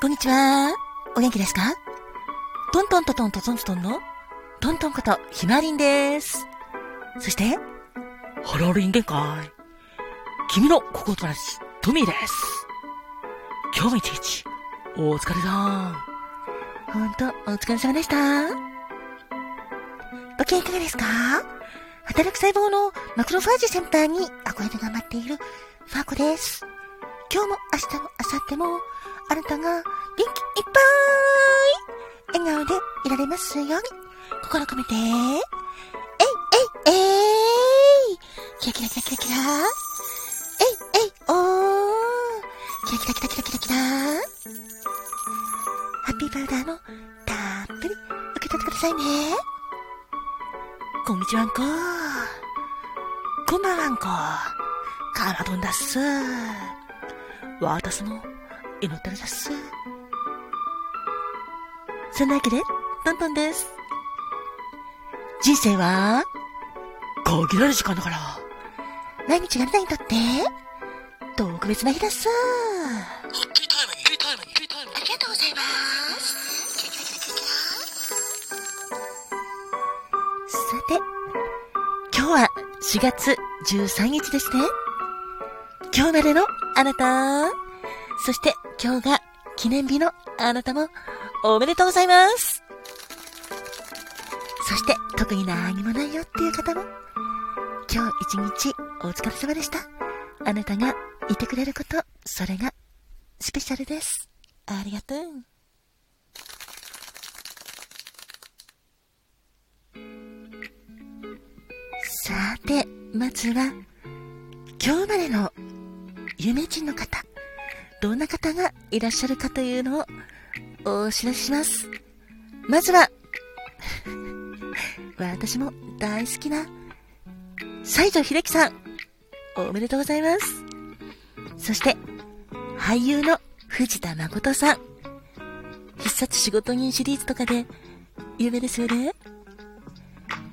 こんにちは。お元気ですか？トントントントントントンのトントンことひまりんです。そして、ハローリン限界。君の心友達、トミーです。今日も一日、お疲れさん。ほんと、お疲れ様でした。ご機嫌いかがですか？働く細胞のマクロファージセンターに憧れて頑張っているファーコです。今日も明日も明後日もあなたが元気いっぱい笑顔でいられますように心込めて、えいえいえいキラキラキラキラキラえいえいおーキラキラキラキラキラキラハッピーパウダーのたっぷり受け取ってくださいね。こんにちはんこ。こんばんはんこ。カラドンだっす。私も祈ってるです。そんなわけで、トントンです。人生は、限られる時間だから、毎日があなたにとって、特別な日だっす。ありがとうございます。さて、今日は4月13日ですね。今日までのあなた、そして今日が記念日のあなたもおめでとうございます。そして特に何もないよっていう方も今日一日お疲れ様でした。あなたがいてくれること、それがスペシャルです。ありがとう。さて、まずは、今日までの有名人の方、どんな方がいらっしゃるかというのをお知らせします。まずは 私も大好きな西城秀樹さん、おめでとうございます。そして、俳優の藤田誠さん、必殺仕事人シリーズとかで有名ですよね。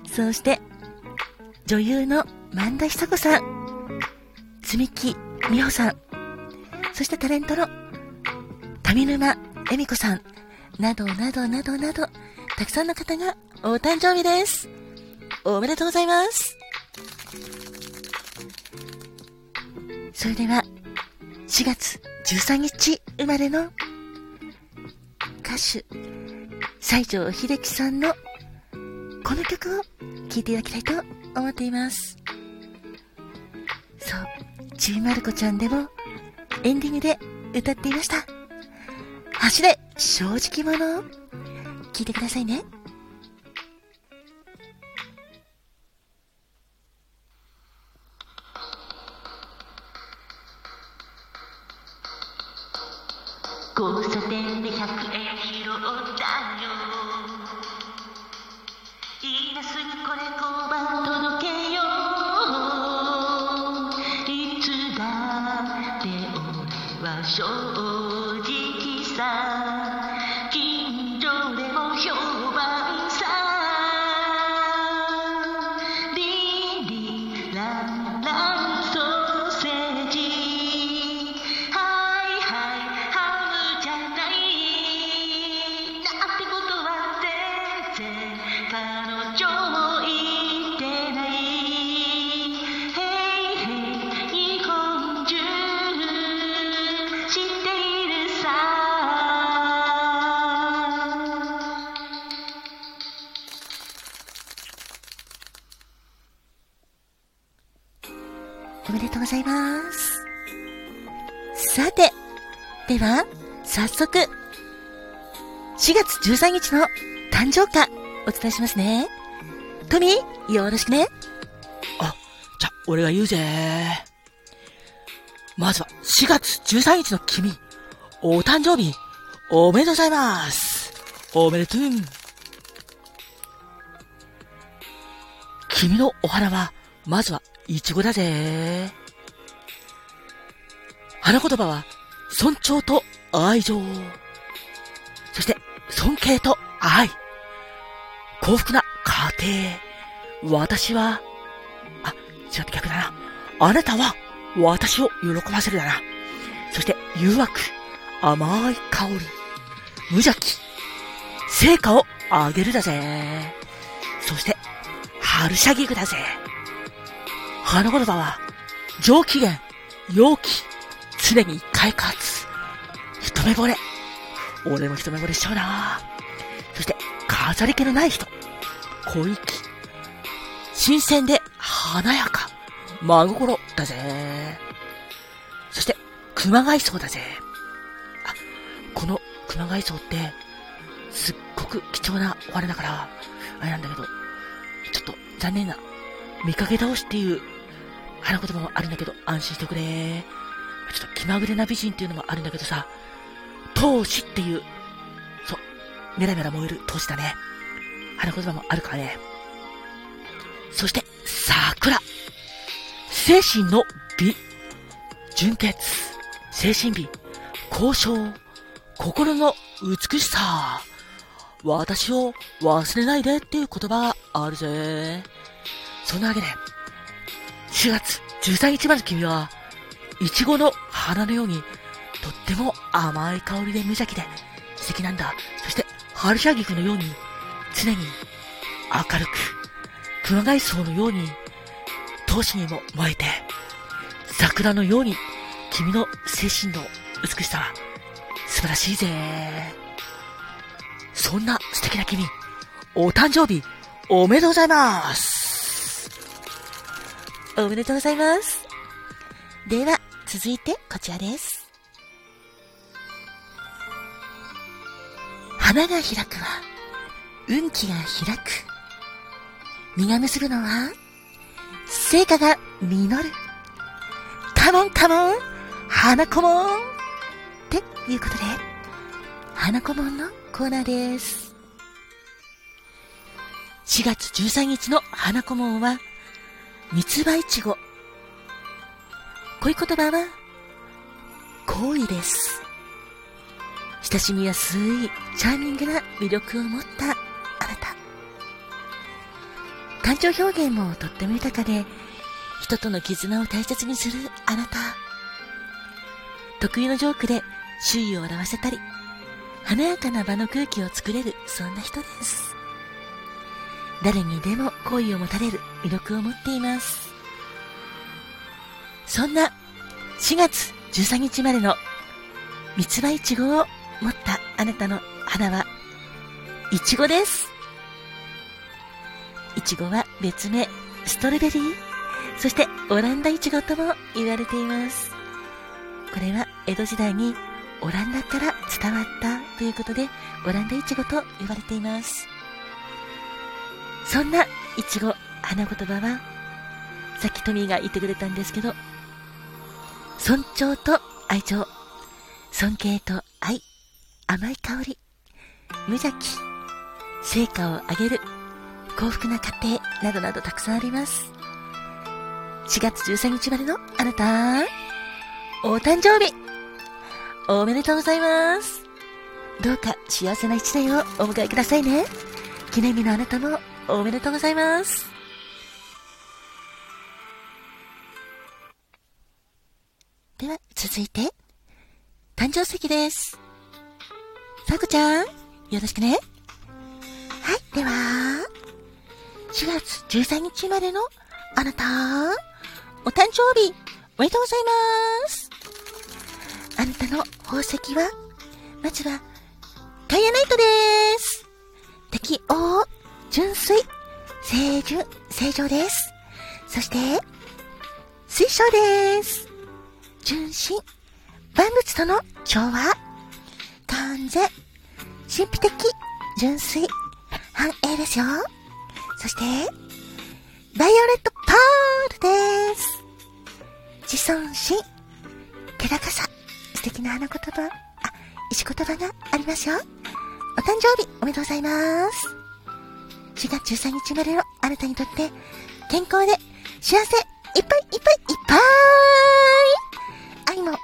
そして、女優の萬田久子さん、積木美穂さん、そしてタレントの上沼恵美子さん、などなどなどなど、たくさんの方がお誕生日です。おめでとうございます。それでは、4月13日生まれの歌手、西城秀樹さんのこの曲を聴いていただきたいと思っています。そう、ちびまる子ちゃんでもエンディングで歌っていました。走れ正直者聞いてくださいね。俺おめでとうございます。さて、では、早速、4月13日の誕生花、お伝えしますね。トミー、よろしくね。あ、じゃ、俺が言うぜ。まずは、4月13日の君、お誕生日、おめでとうございます。おめでとう。君のお花は、まずは、いちごだぜ。花言葉は、尊重と愛情。そして、尊敬と愛。幸福な家庭。私は、あ、違って逆だな。あなたは、私を喜ばせるだな。そして、誘惑。甘い香り、無邪気、成果を上げるだぜ。そして、春シャギグだぜ。花言葉は、上機嫌、陽気、常に快活、一目惚れ。俺も一目惚れしちゃうなそして、飾り気のない人、小粋、新鮮で華やか、真心だぜ。そして、熊谷荘だぜ。あ、この熊谷荘って、すっごく貴重なお花だから、あれなんだけど、ちょっと残念な、見かけ倒しっていう花言葉もあるんだけど、安心してくれ。ちょっと気まぐれな美人っていうのもあるんだけどさ、闘志っていう、そう、メラメラ燃える闘志だね。花言葉もあるからね。そして、桜。精神の美。純潔。精神美。交渉。心の美しさ。私を忘れないでっていう言葉があるぜ。そんなわけで、4月13日まで君は、いちごの花のように、とっても甘い香りで無邪気で素敵なんだ。そして、春シャギクのように、常に明るく、熊谷草のように、闘志にも燃えて、桜のように、君の精神の美しさは、素晴らしいぜ。そんな素敵な君、お誕生日、おめでとうございますおめでとうございます。では、続いてこちらです。花が開くは、運気が開く。実が結ぶのは、成果が実る。カモンカモン、花子もんっていうことで、花子もんのコーナーです。4月13日の花子もんは、三つ葉いちご。恋言葉は、恋です。親しみやすい、チャーミングな魅力を持ったあなた。感情表現もとっても豊かで、人との絆を大切にするあなた。得意のジョークで周囲を笑わせたり、華やかな場の空気を作れる、そんな人です。誰にでも好意を持たれる魅力を持っています。そんな4月13日までの三つ葉いちごを持ったあなたの花は、いちごです。いちごは別名、ストロベリー、そしてオランダいちごとも言われています。これは江戸時代にオランダから伝わったということで、オランダいちごと言われています。そんないちご、花言葉は、さっきトミーが言ってくれたんですけど、尊重と愛情、尊敬と愛、甘い香り、無邪気、成果を上げる、幸福な家庭などなどたくさんあります。4月13日までのあなた、お誕生日、おめでとうございます。どうか幸せな一年をお迎えくださいね。記念日のあなたもおめでとうございます。では、続いて、誕生石です。さこちゃん、よろしくね。はい、では、4月13日までのあなた、お誕生日、おめでとうございます。あなたの宝石は、まずは、カイヤナイトです。適応、純粋、清純、正常です。そして、水晶です。純真、万物との調和、完全、神秘的、純粋、繁栄ですよ。そして、バイオレットパールです。自尊心、気高さ、素敵な花言葉、あ、石言葉がありますよ。お誕生日おめでとうございます。4月13日までのあなたにとって、健康で幸せいっぱいいっぱいいっぱい愛もいっ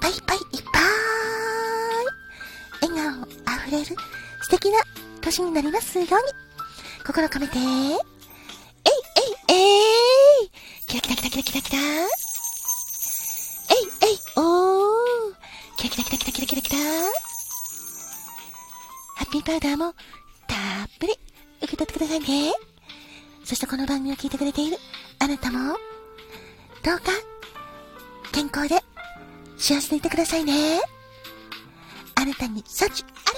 ぱいいっぱいいっぱい笑顔あふれる素敵な年になりますように心込めてえいえいえいキラキラキラキラキラキラえいえいおーキラキラキラキラキラキラキラ。ハッピーパウダーも受け取ってくださいね。そしてこの番組を聞いてくれているあなたも、どうか、健康で幸せでいてくださいね。あなたに幸あれ。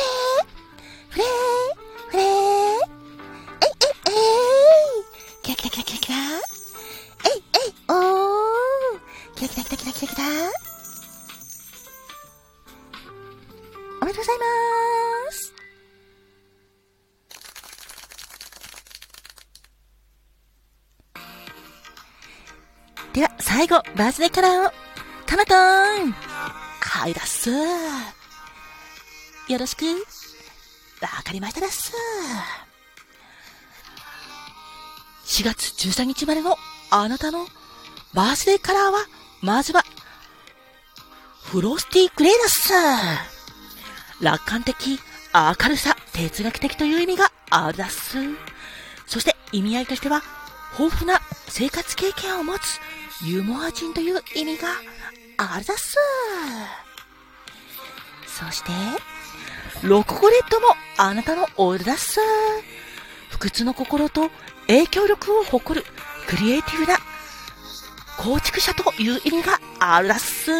フレーフレー。えいえいえい。キラキラキラキラキラ。えいえい。おー。キラキラキラキラキラキラ。おめでとうございます。最後、バースデーカラーを、かまとーんはいだっすよろしく。わかりましただっす。4月13日までのあなたのバースデーカラーは、まずは、フロスティーグレーだっす。楽観的、明るさ、哲学的という意味があるだっす。そして意味合いとしては、豊富な生活経験を持つユーモア人という意味があるだっす。そして、ロココレットもあなたのオールだっす。不屈の心と影響力を誇るクリエイティブな構築者という意味があるだっす。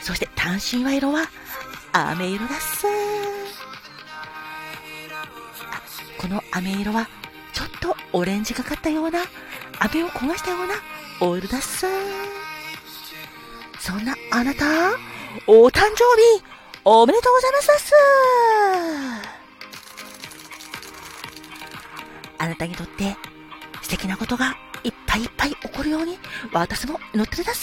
そして単身は色は飴色だっす。この飴色はちょっとオレンジがかったような飴を焦がしたようなオイルだっす。そんなあなた、お誕生日、おめでとうございますだっす。あなたにとって素敵なことがいっぱいいっぱい起こるように私も祈ってるだっす。